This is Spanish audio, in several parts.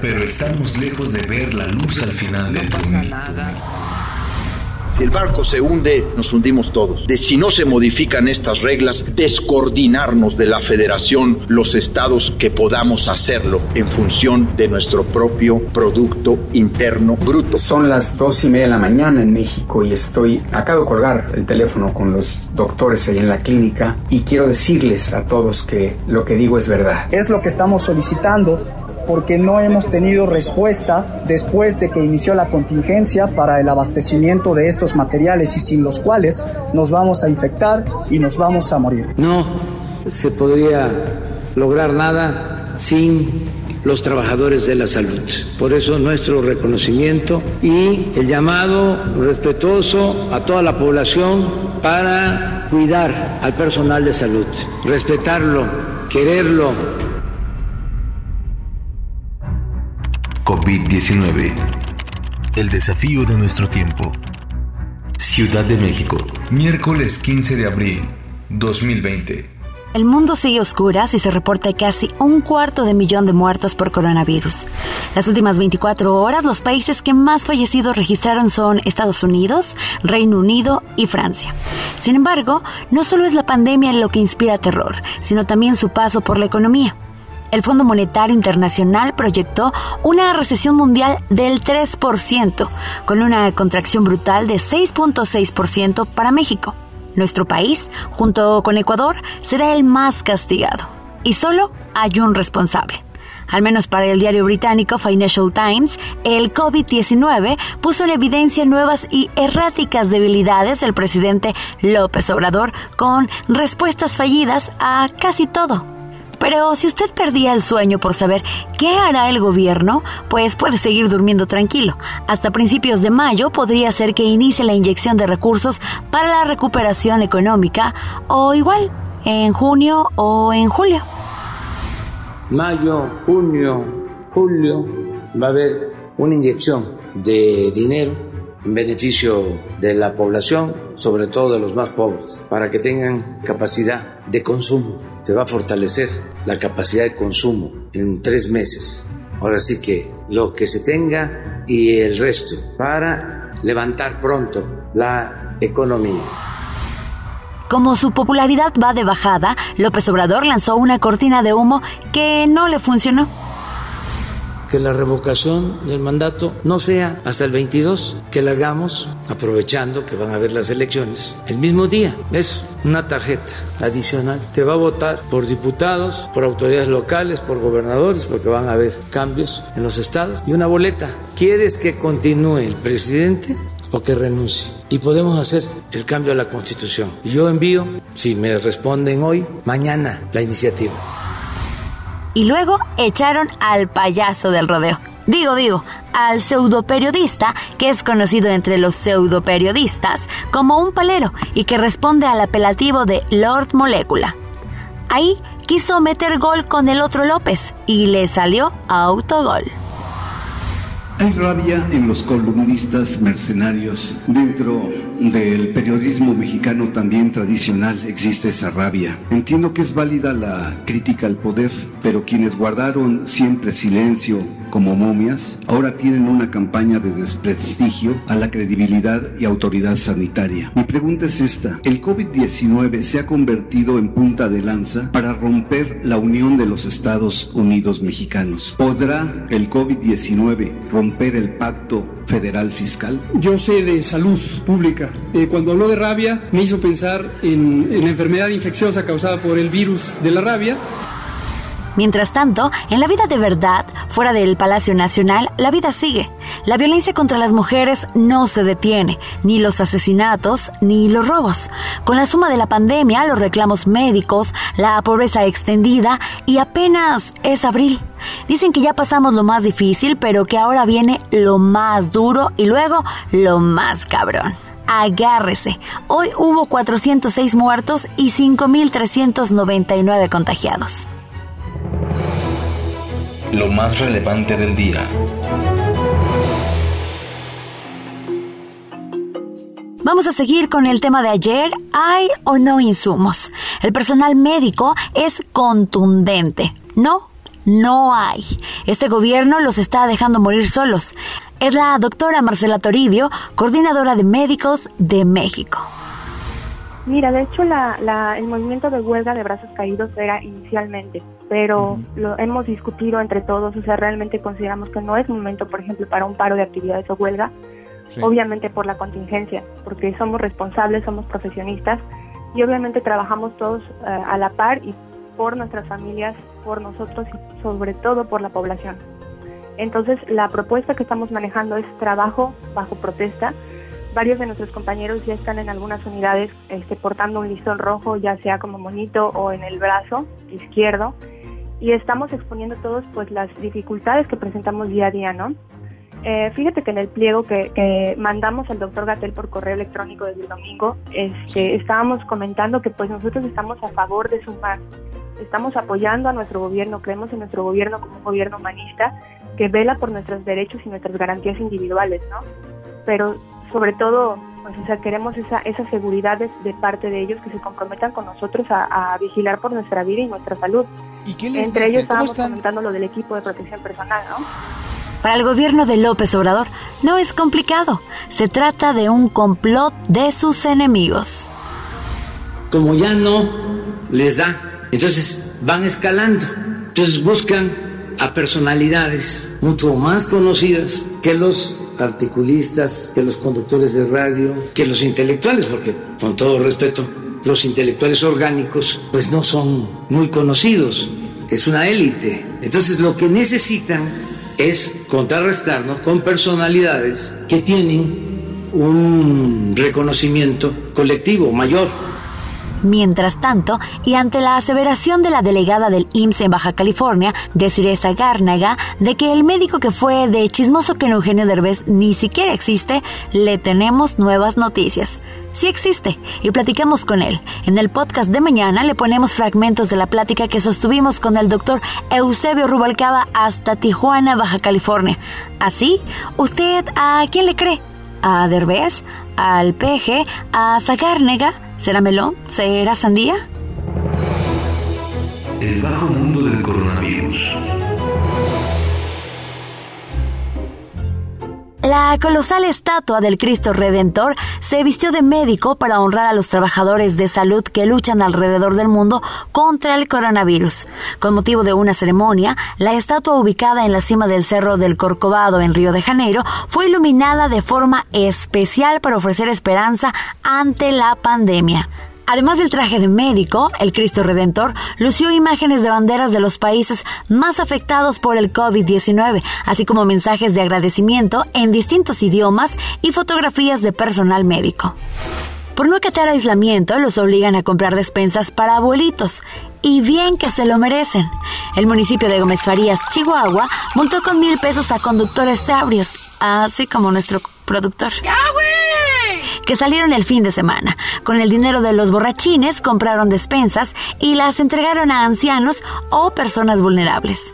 Pero estamos lejos de ver la luz al final del túnel. Si el barco se hunde, nos hundimos todos. De si no se modifican estas reglas, descoordinarnos de la federación, los estados que podamos hacerlo en función de nuestro propio Producto Interno Bruto. Son las dos y media de la mañana en México y estoy, acabo de colgar el teléfono con los doctores ahí en la clínica y quiero decirles a todos que lo que digo es verdad. Es lo que estamos solicitando porque no hemos tenido respuesta después de que inició la contingencia para el abastecimiento de estos materiales y sin los cuales nos vamos a infectar y nos vamos a morir. No se podría lograr nada sin los trabajadores de la salud. Por eso nuestro reconocimiento y el llamado respetuoso a toda la población para cuidar al personal de salud, respetarlo, quererlo, COVID-19. El desafío de nuestro tiempo. Ciudad de México, miércoles 15 de abril 2020. El mundo sigue oscuras y se reporta casi un cuarto de millón de muertos por coronavirus. Las últimas 24 horas, los países que más fallecidos registraron son Estados Unidos, Reino Unido y Francia. Sin embargo, no solo es la pandemia lo que inspira terror, sino también su paso por la economía. El Fondo Monetario Internacional proyectó una recesión mundial del 3%, con una contracción brutal de 6.6% para México. Nuestro país, junto con Ecuador, será el más castigado. Y solo hay un responsable. Al menos para el diario británico Financial Times, el COVID-19 puso en evidencia nuevas y erráticas debilidades del presidente López Obrador con respuestas fallidas a casi todo. Pero si usted perdía el sueño por saber qué hará el gobierno, pues puede seguir durmiendo tranquilo. Hasta principios de mayo podría ser que inicie la inyección de recursos para la recuperación económica o igual en junio o en julio. Mayo, junio, julio va a haber una inyección de dinero en beneficio de la población, sobre todo de los más pobres, para que tengan capacidad de consumo se va a fortalecer la capacidad de consumo en tres meses. Ahora sí que lo que se tenga y el resto para levantar pronto la economía. Como su popularidad va de bajada, López Obrador lanzó una cortina de humo que no le funcionó que la revocación del mandato no sea hasta el 22, que la hagamos aprovechando que van a haber las elecciones el mismo día. Es una tarjeta adicional. Te va a votar por diputados, por autoridades locales, por gobernadores, porque van a haber cambios en los estados. Y una boleta. ¿Quieres que continúe el presidente? o que renuncie. Y podemos hacer el cambio a la constitución. Yo envío, si me responden hoy, mañana la iniciativa y luego echaron al payaso del rodeo. Digo, digo, al pseudoperiodista, que es conocido entre los pseudoperiodistas como un palero y que responde al apelativo de Lord Molécula. Ahí quiso meter gol con el otro López y le salió autogol. Hay rabia en los columnistas mercenarios. Dentro del periodismo mexicano también tradicional existe esa rabia. Entiendo que es válida la crítica al poder, pero quienes guardaron siempre silencio como momias, ahora tienen una campaña de desprestigio a la credibilidad y autoridad sanitaria. Mi pregunta es esta, ¿el COVID-19 se ha convertido en punta de lanza para romper la unión de los Estados Unidos mexicanos? ¿Podrá el COVID-19 romper el pacto federal fiscal? Yo sé de salud pública. Eh, cuando habló de rabia me hizo pensar en, en la enfermedad infecciosa causada por el virus de la rabia. Mientras tanto, en la vida de verdad, fuera del Palacio Nacional, la vida sigue. La violencia contra las mujeres no se detiene, ni los asesinatos, ni los robos. Con la suma de la pandemia, los reclamos médicos, la pobreza extendida y apenas es abril. Dicen que ya pasamos lo más difícil, pero que ahora viene lo más duro y luego lo más cabrón agárrese. Hoy hubo 406 muertos y 5.399 contagiados. Lo más relevante del día. Vamos a seguir con el tema de ayer. ¿Hay o no insumos? El personal médico es contundente. No, no hay. Este gobierno los está dejando morir solos es la doctora Marcela Toribio, coordinadora de médicos de México. Mira, de hecho el movimiento de huelga de brazos caídos era inicialmente, pero lo hemos discutido entre todos, o sea, realmente consideramos que no es momento, por ejemplo, para un paro de actividades o huelga, obviamente por la contingencia, porque somos responsables, somos profesionistas y obviamente trabajamos todos eh, a la par y por nuestras familias, por nosotros y sobre todo por la población. Entonces, la propuesta que estamos manejando es trabajo bajo protesta. Varios de nuestros compañeros ya están en algunas unidades este, portando un listón rojo, ya sea como monito o en el brazo izquierdo, y estamos exponiendo todos pues las dificultades que presentamos día a día, ¿no? Eh, fíjate que en el pliego que, mandamos al doctor Gatel por correo electrónico desde el domingo, este, estábamos comentando que pues nosotros estamos a favor de sumar, estamos apoyando a nuestro gobierno, creemos en nuestro gobierno como un gobierno humanista, que vela por nuestros derechos y nuestras garantías individuales, ¿no? Pero sobre todo, pues, o sea, queremos esa, esa seguridad de, parte de ellos que se comprometan con nosotros a, vigilar por nuestra vida y nuestra salud. ¿Y qué les Entre ellos estábamos comentando lo del equipo de protección personal, ¿no? Para el gobierno de López Obrador no es complicado. Se trata de un complot de sus enemigos. Como ya no les da, entonces van escalando. Entonces buscan a personalidades mucho más conocidas que los articulistas, que los conductores de radio, que los intelectuales, porque con todo respeto, los intelectuales orgánicos pues no son muy conocidos, es una élite. Entonces lo que necesitan es contrarrestarnos con personalidades que tienen un reconocimiento colectivo mayor. Mientras tanto, y ante la aseveración de la delegada del IMSS en Baja California, Desiree Gárnaga, de que el médico que fue de chismoso que Eugenio Derbez ni siquiera existe, le tenemos nuevas noticias. Sí existe, y platicamos con él. En el podcast de mañana le ponemos fragmentos de la plática que sostuvimos con el doctor Eusebio Rubalcaba hasta Tijuana, Baja California. Así, ¿usted a quién le cree? ¿A Derbez? ¿Al peje? ¿A Zagárnega? ¿Será melón? ¿Será sandía? El bajo mundo del coronavirus. La colosal estatua del Cristo Redentor se vistió de médico para honrar a los trabajadores de salud que luchan alrededor del mundo contra el coronavirus. Con motivo de una ceremonia, la estatua ubicada en la cima del Cerro del Corcovado en Río de Janeiro fue iluminada de forma especial para ofrecer esperanza ante la pandemia. Además del traje de médico, el Cristo Redentor lució imágenes de banderas de los países más afectados por el COVID-19, así como mensajes de agradecimiento en distintos idiomas y fotografías de personal médico. Por no acatar aislamiento, los obligan a comprar despensas para abuelitos. Y bien que se lo merecen. El municipio de Gómez Farías, Chihuahua, multó con mil pesos a conductores ebrios, así como nuestro productor. ¡Ya, que salieron el fin de semana. Con el dinero de los borrachines compraron despensas y las entregaron a ancianos o personas vulnerables.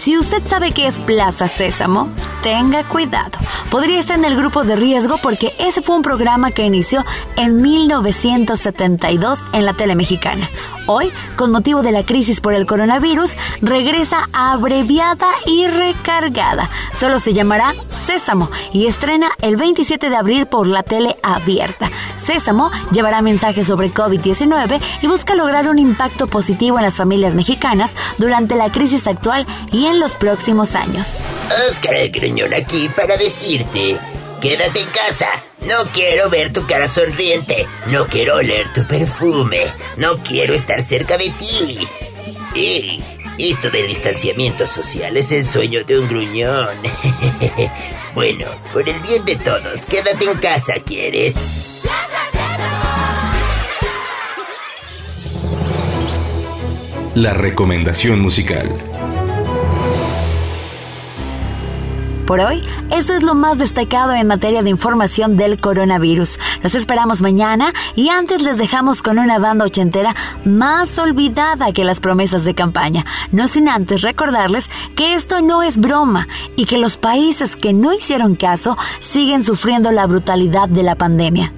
Si usted sabe que es Plaza Sésamo, tenga cuidado. Podría estar en el grupo de riesgo porque ese fue un programa que inició en 1972 en la tele mexicana. Hoy, con motivo de la crisis por el coronavirus, regresa abreviada y recargada. Solo se llamará Sésamo y estrena el 27 de abril por la tele abierta. Sésamo llevará mensajes sobre COVID-19 y busca lograr un impacto positivo en las familias mexicanas durante la crisis actual y en los próximos años. Oscar el Gruñón aquí para decirte, quédate en casa. No quiero ver tu cara sonriente. No quiero oler tu perfume. No quiero estar cerca de ti. Y, Esto del distanciamiento social es el sueño de un gruñón. bueno, por el bien de todos, quédate en casa, ¿quieres? La recomendación musical. Por hoy, eso es lo más destacado en materia de información del coronavirus. Los esperamos mañana y antes les dejamos con una banda ochentera más olvidada que las promesas de campaña. No sin antes recordarles que esto no es broma y que los países que no hicieron caso siguen sufriendo la brutalidad de la pandemia.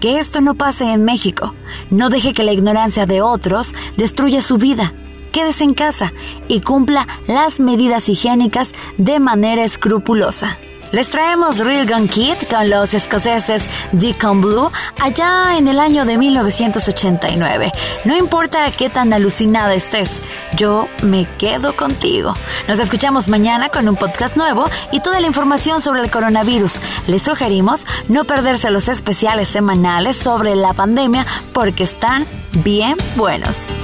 Que esto no pase en México. No deje que la ignorancia de otros destruya su vida quédese en casa y cumpla las medidas higiénicas de manera escrupulosa. Les traemos Real Gun Kid con los escoceses Deacon Blue allá en el año de 1989. No importa qué tan alucinada estés, yo me quedo contigo. Nos escuchamos mañana con un podcast nuevo y toda la información sobre el coronavirus. Les sugerimos no perderse los especiales semanales sobre la pandemia porque están bien buenos.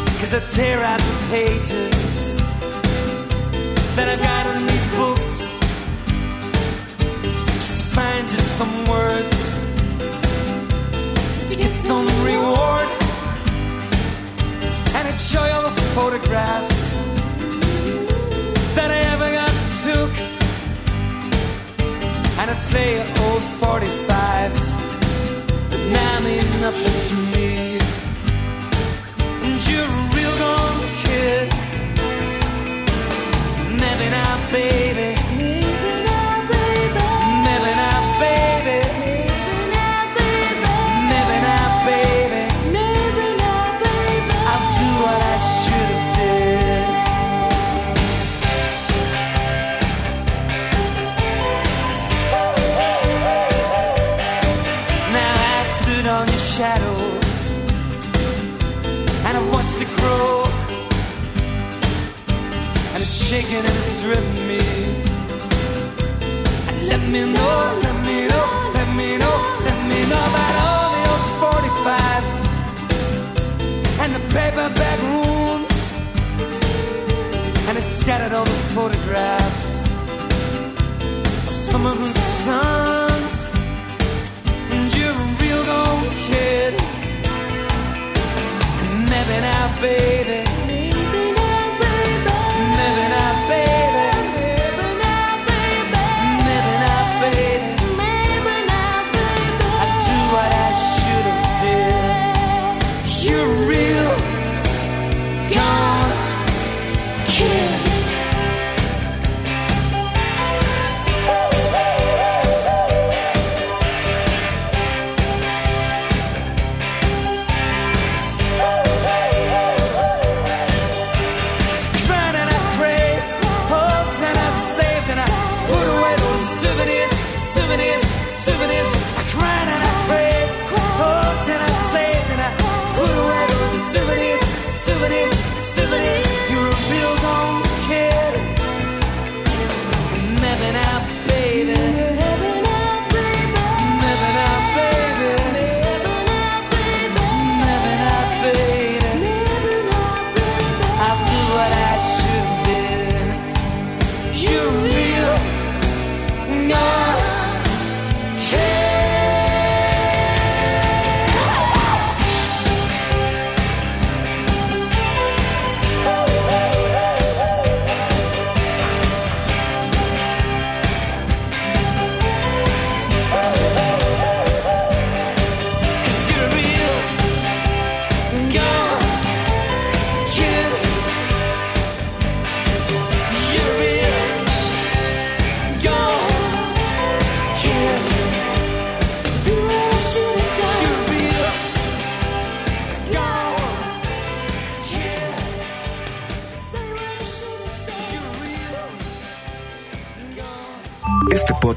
Find you some words to get some reward. And it show you all the photographs that I ever got took. And I play old 45s that now mean nothing to me. Maybe not, baby. Maybe not, baby. Maybe not, baby. Maybe not, baby. I'll do what I should have did. Now I stood on your shadow. Shaking and it's driven me. Let me know, let me know, let me know, let me know about all the old 45s and the paperback rooms. And it's scattered all the photographs of summers and suns. And you're a real gone kid. And maybe now, baby. Hey.